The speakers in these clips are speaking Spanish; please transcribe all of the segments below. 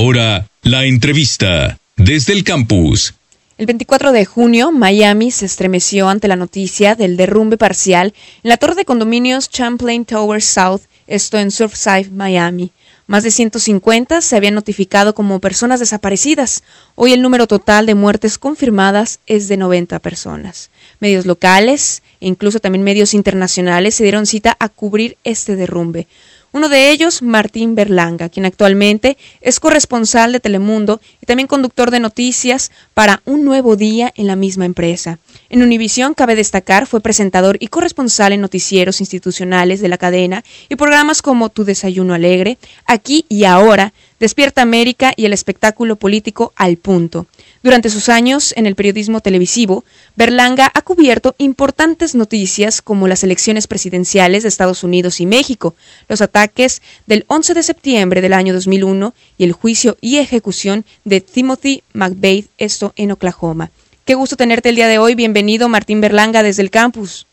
Ahora, la entrevista desde el campus. El 24 de junio, Miami se estremeció ante la noticia del derrumbe parcial en la torre de condominios Champlain Tower South, esto en Surfside, Miami. Más de 150 se habían notificado como personas desaparecidas. Hoy el número total de muertes confirmadas es de 90 personas. Medios locales e incluso también medios internacionales se dieron cita a cubrir este derrumbe. Uno de ellos, Martín Berlanga, quien actualmente es corresponsal de Telemundo y también conductor de noticias para Un Nuevo Día en la misma empresa. En Univisión, cabe destacar, fue presentador y corresponsal en noticieros institucionales de la cadena y programas como Tu Desayuno Alegre, Aquí y Ahora, Despierta América y el espectáculo político Al Punto. Durante sus años en el periodismo televisivo, Berlanga ha cubierto importantes noticias como las elecciones presidenciales de Estados Unidos y México, los ataques del 11 de septiembre del año 2001 y el juicio y ejecución de Timothy McVeigh, esto en Oklahoma. Qué gusto tenerte el día de hoy. Bienvenido, Martín Berlanga, desde el campus.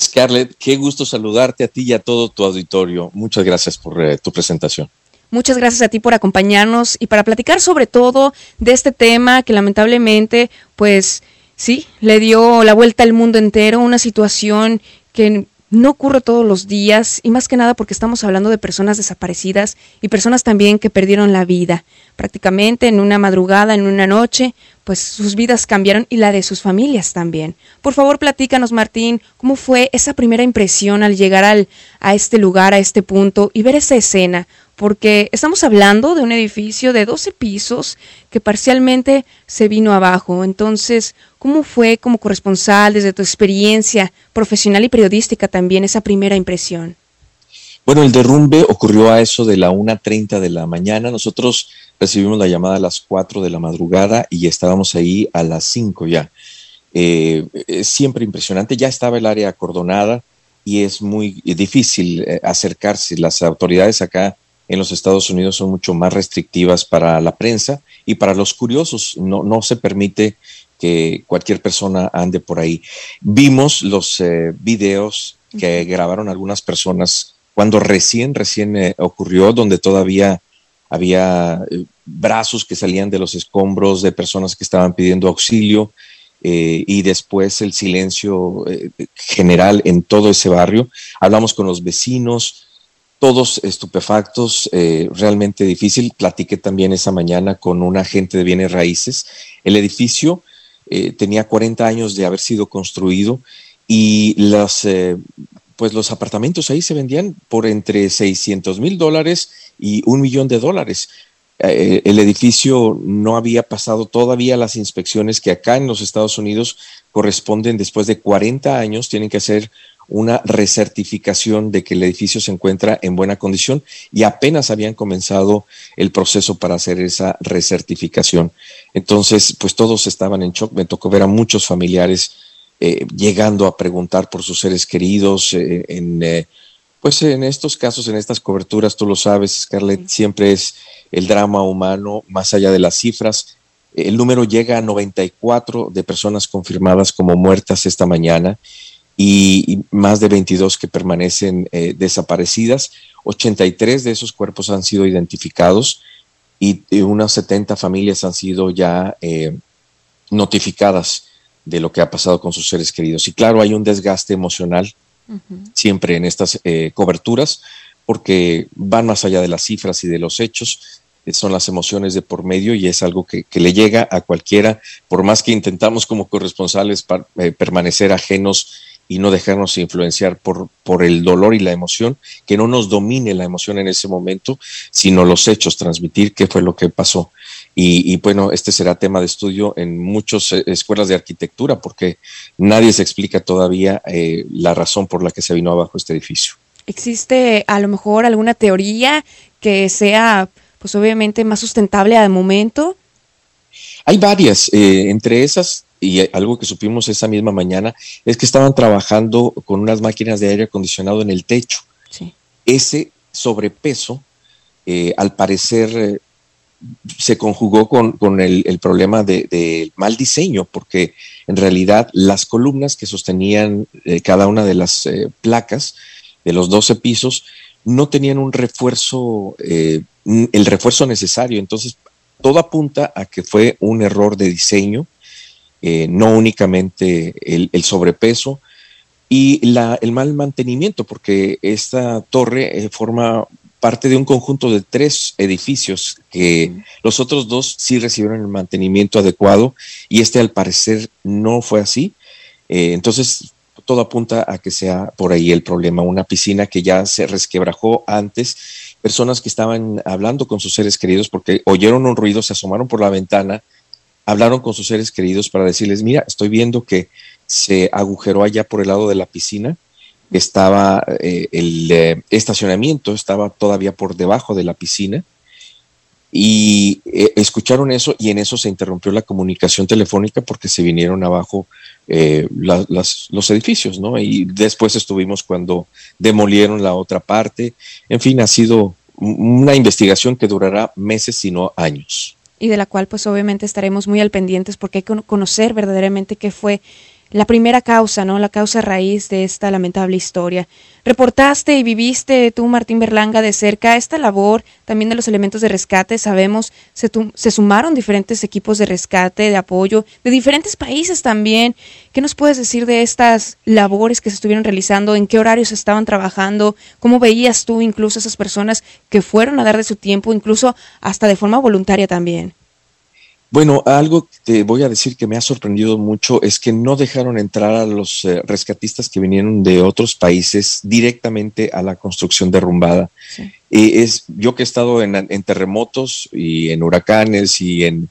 Scarlett, qué gusto saludarte a ti y a todo tu auditorio. Muchas gracias por eh, tu presentación. Muchas gracias a ti por acompañarnos y para platicar sobre todo de este tema que lamentablemente, pues sí, le dio la vuelta al mundo entero, una situación que no ocurre todos los días y más que nada porque estamos hablando de personas desaparecidas y personas también que perdieron la vida. Prácticamente en una madrugada, en una noche, pues sus vidas cambiaron y la de sus familias también. Por favor, platícanos, Martín, cómo fue esa primera impresión al llegar al, a este lugar, a este punto y ver esa escena porque estamos hablando de un edificio de 12 pisos que parcialmente se vino abajo. Entonces, ¿cómo fue como corresponsal desde tu experiencia profesional y periodística también esa primera impresión? Bueno, el derrumbe ocurrió a eso de la 1.30 de la mañana. Nosotros recibimos la llamada a las 4 de la madrugada y estábamos ahí a las 5 ya. Eh, es siempre impresionante. Ya estaba el área acordonada y es muy difícil eh, acercarse. Las autoridades acá en los Estados Unidos son mucho más restrictivas para la prensa y para los curiosos. No, no se permite que cualquier persona ande por ahí. Vimos los eh, videos que grabaron algunas personas cuando recién, recién eh, ocurrió, donde todavía había eh, brazos que salían de los escombros de personas que estaban pidiendo auxilio y después el silencio general en todo ese barrio. Hablamos con los vecinos, todos estupefactos, eh, realmente difícil. Platiqué también esa mañana con un agente de bienes raíces. El edificio eh, tenía 40 años de haber sido construido y las, eh, pues los apartamentos ahí se vendían por entre 600 mil dólares y un millón de dólares. el edificio no había pasado todavía las inspecciones que acá en los Estados Unidos corresponden después de 40 años, tienen que hacer una recertificación de que el edificio se encuentra en buena condición y apenas habían comenzado el proceso para hacer esa recertificación. Entonces, pues todos estaban en shock. Me tocó ver a muchos familiares eh, llegando a preguntar por sus seres queridos. Eh, en, eh, pues en estos casos, en estas coberturas, tú lo sabes, Scarlett, siempre es el drama humano más allá de las cifras. El número llega a 94 de personas confirmadas como muertas esta mañana y, más de 22 que permanecen eh, desaparecidas. 83 de esos cuerpos han sido identificados y, unas 70 familias han sido ya eh, notificadas de lo que ha pasado con sus seres queridos. Y claro, hay un desgaste emocional siempre en estas eh, coberturas porque van más allá de las cifras y de los hechos, son las emociones de por medio y es algo que, le llega a cualquiera, por más que intentamos como corresponsales permanecer ajenos y no dejarnos influenciar por, por el dolor y la emoción, que no nos domine la emoción en ese momento, sino los hechos, transmitir qué fue lo que pasó. Y, bueno, este será tema de estudio en muchas eh, escuelas de arquitectura, porque nadie se explica todavía eh, la razón por la que se vino abajo este edificio. ¿Existe a lo mejor alguna teoría que sea, pues obviamente, más sustentable al momento? Hay varias, eh, entre esas y algo que supimos esa misma mañana es que estaban trabajando con unas máquinas de aire acondicionado en el techo. Ese sobrepeso, eh, al parecer, eh, se conjugó con, el, problema de, mal diseño, porque en realidad las columnas que sostenían eh, cada una de las placas de los 12 pisos no tenían un refuerzo el refuerzo necesario. Entonces, todo apunta a que fue un error de diseño, eh, no únicamente el, sobrepeso y la, el mal mantenimiento, porque esta torre eh, forma parte de un conjunto de tres edificios que los otros dos sí recibieron el mantenimiento adecuado y este al parecer no fue así. Eh, entonces, todo apunta a que sea por ahí el problema, una piscina que ya se resquebrajó antes, personas que estaban hablando con sus seres queridos porque oyeron un ruido, se asomaron por la ventana, hablaron con sus seres queridos para decirles, mira, estoy viendo que se agujeró allá por el lado de la piscina estaba eh, el eh, estacionamiento, estaba todavía por debajo de la piscina y eh, escucharon eso y en eso se interrumpió la comunicación telefónica porque se vinieron abajo los edificios, ¿no? Y después estuvimos cuando demolieron la otra parte. En fin, ha sido una investigación que durará meses, sino años. Y de la cual pues obviamente estaremos muy al pendientes porque hay que conocer verdaderamente qué fue la primera causa, ¿no? La causa raíz de esta lamentable historia. Reportaste y viviste tú, Martín Berlanga, de cerca esta labor también de los elementos de rescate. Sabemos, se, se sumaron diferentes equipos de rescate, de apoyo, de diferentes países también. ¿Qué nos puedes decir de estas labores que se estuvieron realizando? ¿En qué horarios estaban trabajando? ¿Cómo veías tú incluso esas personas que fueron a dar de su tiempo, incluso hasta de forma voluntaria también? Bueno, algo que te voy a decir que me ha sorprendido mucho es que no dejaron entrar a los eh, rescatistas que vinieron de otros países directamente a la construcción derrumbada. es, yo que he estado en, terremotos y en huracanes y en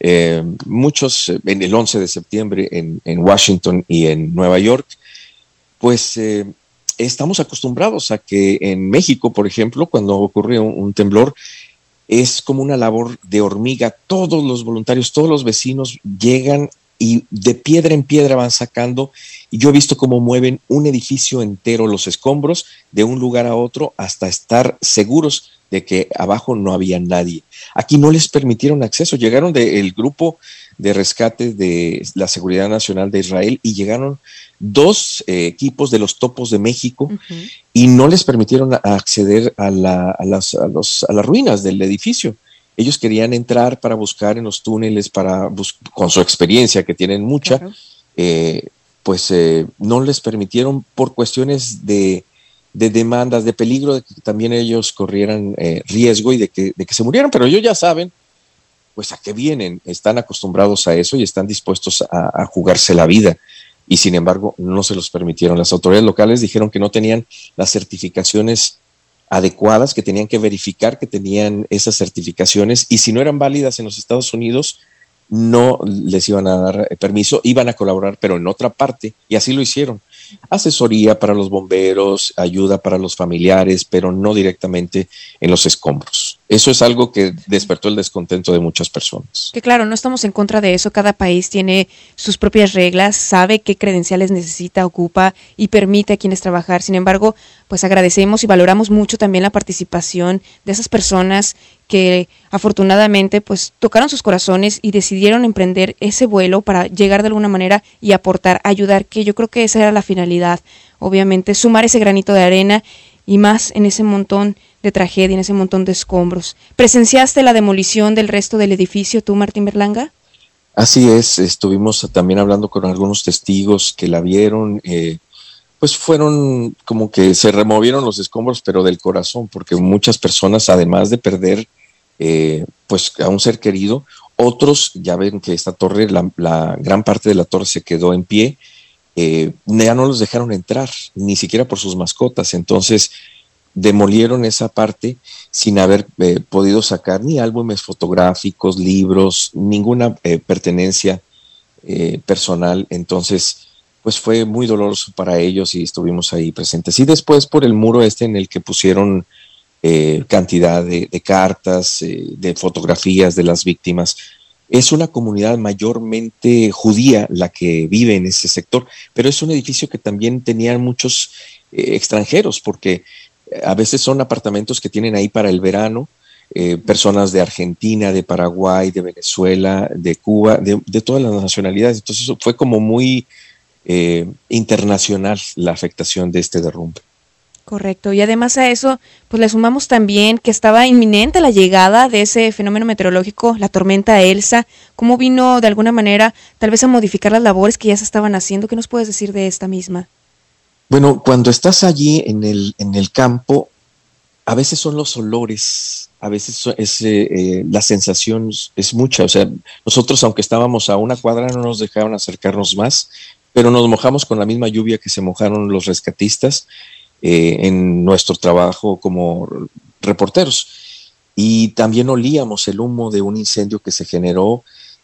eh, muchos, en el 11 de septiembre en, Washington y en Nueva York, pues eh, estamos acostumbrados a que en México, por ejemplo, cuando ocurre un temblor, es como una labor de hormiga. Todos los voluntarios, todos los vecinos llegan y de piedra en piedra van sacando. Y yo he visto cómo mueven un edificio entero, los escombros, de un lugar a otro hasta estar seguros de que abajo no había nadie. Aquí no les permitieron acceso. Llegaron del grupo de rescate de la Seguridad Nacional de Israel y llegaron dos eh, equipos de los topos de México y no les permitieron acceder a, las, ruinas del edificio. Ellos querían entrar para buscar en los túneles, para con su experiencia, que tienen mucha, eh, pues eh, no les permitieron por cuestiones de, demandas, de peligro, de que también ellos corrieran riesgo y de que, de que se murieran, pero ellos ya saben pues a qué vienen, están acostumbrados a eso y están dispuestos a jugarse la vida y sin embargo no se los permitieron. Las autoridades locales dijeron que no tenían las certificaciones adecuadas, que tenían que verificar que tenían esas certificaciones y si no eran válidas en los Estados Unidos, no les iban a dar permiso, iban a colaborar, pero en otra parte, y así lo hicieron. Asesoría para los bomberos, ayuda para los familiares, pero no directamente en los escombros. Eso es algo que despertó el descontento de muchas personas. Que claro, no estamos en contra de eso. Cada país tiene sus propias reglas, sabe qué credenciales necesita, ocupa y permite a quienes trabajar. Sin embargo, pues agradecemos y valoramos mucho también la participación de esas personas que afortunadamente pues tocaron sus corazones y decidieron emprender ese vuelo para llegar de alguna manera y aportar, ayudar, que yo creo que esa era la finalidad. Obviamente, sumar ese granito de arena y más en ese montón de tragedia, en ese montón de escombros. ¿Presenciaste la demolición del resto del edificio tú, Martín Berlanga? Así es, estuvimos también hablando con algunos testigos que la vieron, eh, pues fueron como que se removieron los escombros, pero del corazón, porque muchas personas, además de perder eh, pues a un ser querido, otros ya ven que esta torre, la, gran parte de la torre se quedó en pie, eh, ya no los dejaron entrar, ni siquiera por sus mascotas, entonces demolieron esa parte sin haber eh, podido sacar ni álbumes fotográficos, libros, ninguna eh, pertenencia personal. Entonces, pues fue muy doloroso para ellos y estuvimos ahí presentes. Y después por el muro este en el que pusieron cantidad de cartas, de fotografías de las víctimas. Es una comunidad mayormente judía la que vive en ese sector, pero es un edificio que también tenía muchos extranjeros, porque a veces son apartamentos que tienen ahí para el verano, eh, personas de Argentina, de Paraguay, de Venezuela, de Cuba, de, todas las nacionalidades. Entonces fue como muy eh, internacional la afectación de este derrumbe. Correcto. Y además a eso, pues le sumamos también que estaba inminente la llegada de ese fenómeno meteorológico, la tormenta Elsa. ¿Cómo vino de alguna manera tal vez a modificar las labores que ya se estaban haciendo? ¿Qué nos puedes decir de esta misma? Bueno, cuando estás allí en el, en el campo, a veces son los olores, a veces es, eh, eh, la sensación es mucha. O sea, nosotros, aunque estábamos a una cuadra, no nos dejaron acercarnos más, pero nos mojamos con la misma lluvia que se mojaron los rescatistas eh, en nuestro trabajo como reporteros. Y también olíamos el humo de un incendio que se generó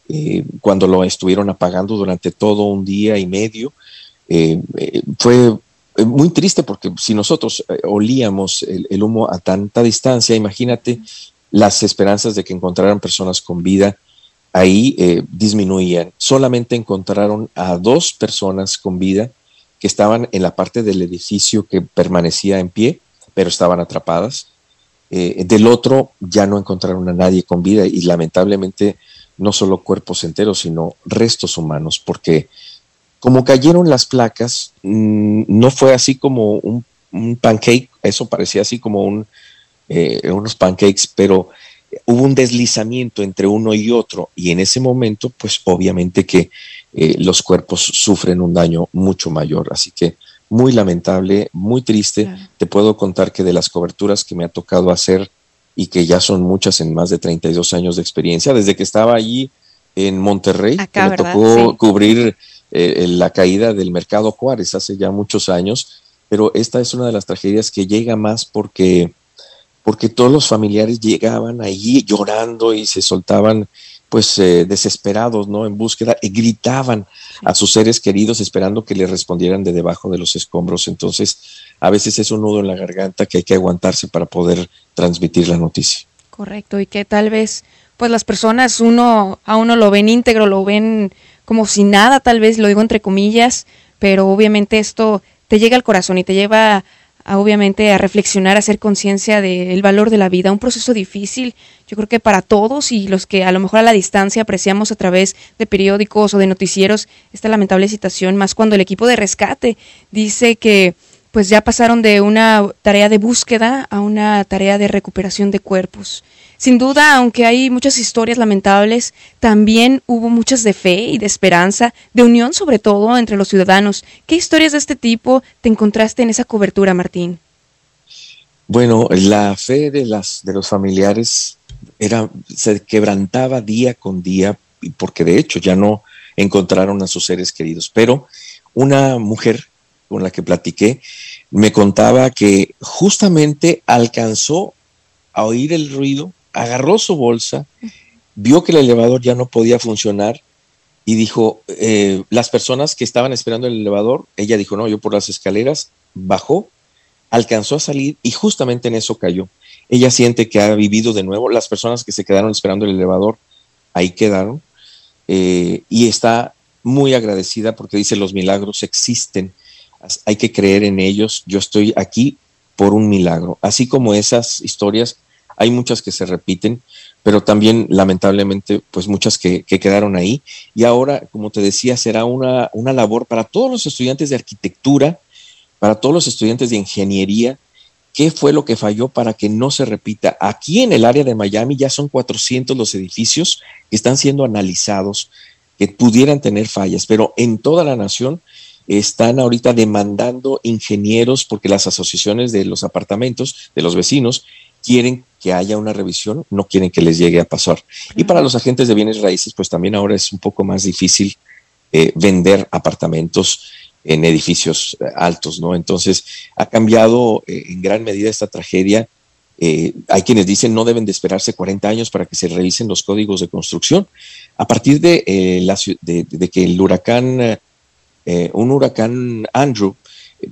eh, cuando lo estuvieron apagando durante todo un día y medio. Eh, fue muy triste porque si nosotros olíamos el, humo a tanta distancia, imagínate las esperanzas de que encontraran personas con vida ahí disminuían. Solamente encontraron a dos personas con vida estaban en la parte del edificio que permanecía en pie, pero estaban atrapadas. Eh, del otro ya no encontraron a nadie con vida y lamentablemente no solo cuerpos enteros, sino restos humanos, porque como cayeron las placas, mm, no fue así como un, pancake, eso parecía así como eh, unos pancakes, pero hubo un deslizamiento entre uno y otro y en ese momento, pues obviamente que eh, los cuerpos sufren un daño mucho mayor. Así que muy lamentable, muy triste. Te puedo contar que de las coberturas que me ha tocado hacer y que ya son muchas en más de 32 años de experiencia, desde que estaba allí en Monterrey, que me tocó cubrir eh, la caída del mercado Juárez hace ya muchos años, pero esta es una de las tragedias que llega más porque porque todos los familiares llegaban allí llorando y se soltaban pues eh, desesperados, ¿no? En búsqueda y gritaban a sus seres queridos esperando que les respondieran de debajo de los escombros. Entonces, a veces es un nudo en la garganta que hay que aguantarse para poder transmitir la noticia. Correcto, y que tal vez, pues las personas, uno a uno lo ven íntegro, lo ven como si nada, tal vez, lo digo entre comillas, pero obviamente esto te llega al corazón y te lleva obviamente a reflexionar, a hacer conciencia del valor de la vida, un proceso difícil, yo creo que para todos y los que a lo mejor a la distancia apreciamos a través de periódicos o de noticieros esta lamentable situación, más cuando el equipo de rescate dice que pues ya pasaron de una tarea de búsqueda a una tarea de recuperación de cuerpos. Sin duda, aunque hay muchas historias lamentables, también hubo muchas de fe y de esperanza, de unión sobre todo entre los ciudadanos. ¿Qué historias de este tipo te encontraste en esa cobertura, Martín? Bueno, la fe de, las, de los familiares era, se quebrantaba día con día, porque de hecho ya no encontraron a sus seres queridos. Pero una mujer con la que platiqué me contaba que justamente alcanzó a oír el ruido agarró su bolsa, vio que el elevador ya no podía funcionar y dijo, eh, las personas que estaban esperando el elevador, ella dijo, no, yo por las escaleras, bajó, alcanzó a salir y justamente en eso cayó. Ella siente que ha vivido de nuevo, las personas que se quedaron esperando el elevador, ahí quedaron, eh, y está muy agradecida porque dice, los milagros existen, hay que creer en ellos, yo estoy aquí por un milagro, así como esas historias hay muchas que se repiten, pero también lamentablemente pues muchas que, quedaron ahí. Y ahora, como te decía, será una, una labor para todos los estudiantes de arquitectura, para todos los estudiantes de ingeniería, qué fue lo que falló para que no se repita. Aquí en el área de Miami ya son 400 los edificios que están siendo analizados que pudieran tener fallas, pero en toda la nación están ahorita demandando ingenieros porque las asociaciones de los apartamentos, de los vecinos, quieren que haya una revisión, no quieren que les llegue a pasar. Y para los agentes de bienes raíces, pues también ahora es un poco más difícil eh, vender apartamentos en edificios eh, altos, ¿no? Entonces, ha cambiado eh, en gran medida esta tragedia. hay quienes dicen no deben de esperarse 40 años para que se revisen los códigos de construcción. A partir de, la, de que el huracán, un huracán Andrew,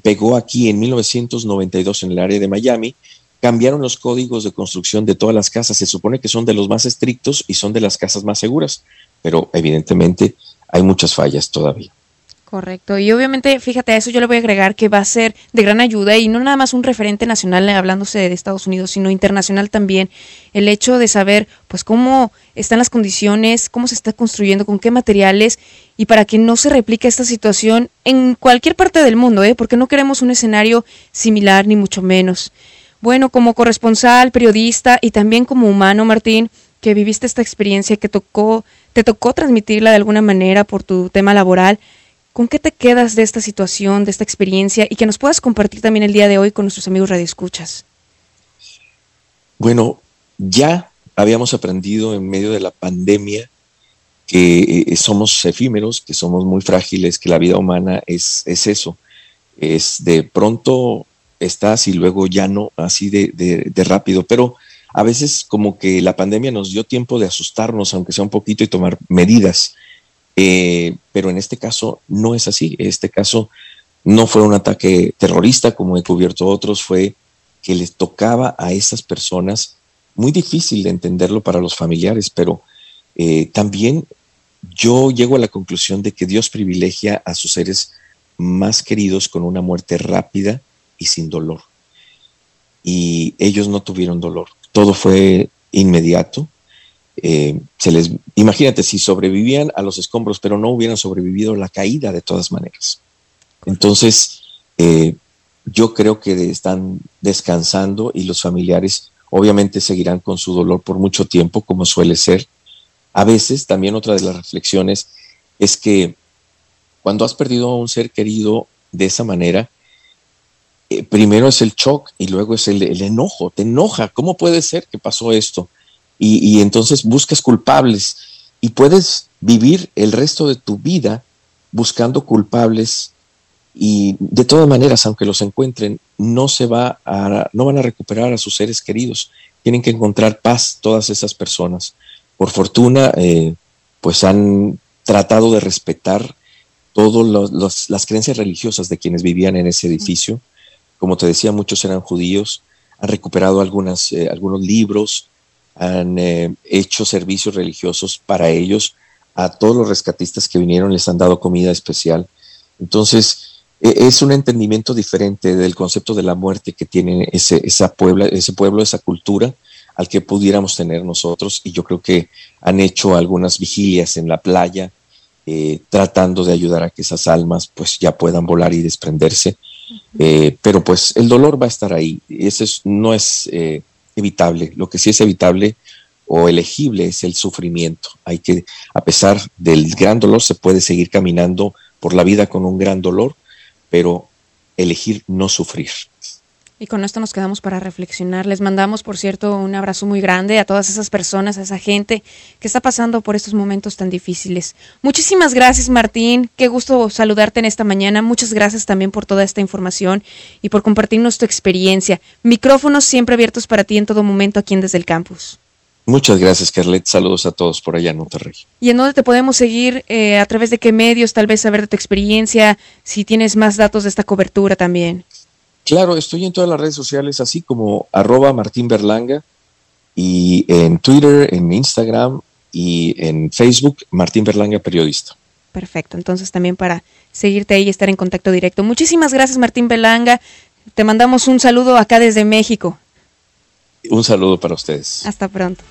pegó aquí en 1992 en el área de Miami, cambiaron los códigos de construcción de todas las casas. Se supone que son de los más estrictos y son de las casas más seguras, pero evidentemente hay muchas fallas todavía. Correcto. Y obviamente, fíjate, a eso yo le voy a agregar que va a ser de gran ayuda y no nada más un referente nacional eh, hablándose de Estados Unidos, sino internacional también. El hecho de saber, pues, cómo están las condiciones, cómo se está construyendo, con qué materiales y para que no se replique esta situación en cualquier parte del mundo, ¿eh? porque no queremos un escenario similar ni mucho menos. Bueno, como corresponsal, periodista y también como humano, Martín, que viviste esta experiencia que tocó, te tocó transmitirla de alguna manera por tu tema laboral, ¿con qué te quedas de esta situación, de esta experiencia y que nos puedas compartir también el día de hoy con nuestros amigos radioescuchas? Bueno, ya habíamos aprendido en medio de la pandemia que eh, somos efímeros, que somos muy frágiles, que la vida humana es, es eso, es de pronto estás y luego ya no, así de, rápido, pero a veces como que la pandemia nos dio tiempo de asustarnos, aunque sea un poquito, y tomar medidas. Eh, pero en este caso no es así. En este caso no fue un ataque terrorista como he cubierto otros, fue que les tocaba a esas personas, muy difícil de entenderlo para los familiares, pero eh, también yo llego a la conclusión de que Dios privilegia a sus seres más queridos con una muerte rápida y sin dolor. Y ellos no tuvieron dolor, todo fue inmediato. Eh, se les, imagínate si sobrevivían a los escombros, pero no hubieran sobrevivido la caída de todas maneras. Entonces, eh, yo creo que están descansando y los familiares obviamente seguirán con su dolor por mucho tiempo, como suele ser. A veces también otra de las reflexiones es que cuando has perdido a un ser querido de esa manera, eh, primero es el shock y luego es el, enojo, te enoja, ¿cómo puede ser que pasó esto? Y, y entonces buscas culpables y puedes vivir el resto de tu vida buscando culpables y de todas maneras, aunque los encuentren, no se va a, no van a recuperar a sus seres queridos. Tienen que encontrar paz todas esas personas. Por fortuna, eh, pues han tratado de respetar todas las creencias religiosas de quienes vivían en ese edificio. Como te decía, muchos eran judíos, han recuperado algunas, eh, algunos libros, han eh, hecho servicios religiosos para ellos. A todos los rescatistas que vinieron les han dado comida especial. Entonces, e, es un entendimiento diferente del concepto de la muerte que tiene ese, puebla, ese pueblo, esa cultura al que pudiéramos tener nosotros. Y yo creo que han hecho algunas vigilias en la playa, eh, tratando de ayudar a que esas almas pues ya puedan volar y desprenderse. Eh, pero pues el dolor va a estar ahí. Eso no es eh, evitable. Lo que sí es evitable o elegible es el sufrimiento. Hay que, a pesar del gran dolor, se puede seguir caminando por la vida con un gran dolor pero elegir no sufrir. Y con esto nos quedamos para reflexionar. Les mandamos, por cierto, un abrazo muy grande a todas esas personas, a esa gente que está pasando por estos momentos tan difíciles. Muchísimas gracias, Martín. Qué gusto saludarte en esta mañana. Muchas gracias también por toda esta información y por compartirnos tu experiencia. Micrófonos siempre abiertos para ti en todo momento aquí en Desde el Campus. Muchas gracias, Carlet. Saludos a todos por allá en Monterrey. ¿Y en dónde te podemos seguir? Eh, ¿A través de qué medios? Tal vez saber de tu experiencia, si tienes más datos de esta cobertura también. Claro, estoy en todas las redes sociales, así como arroba Martín Berlanga, y en Twitter, en Instagram y en Facebook, Martín Berlanga Periodista. Perfecto, entonces también para seguirte ahí y estar en contacto directo. Muchísimas gracias, Martín Berlanga. Te mandamos un saludo acá desde México. Un saludo para ustedes. Hasta pronto.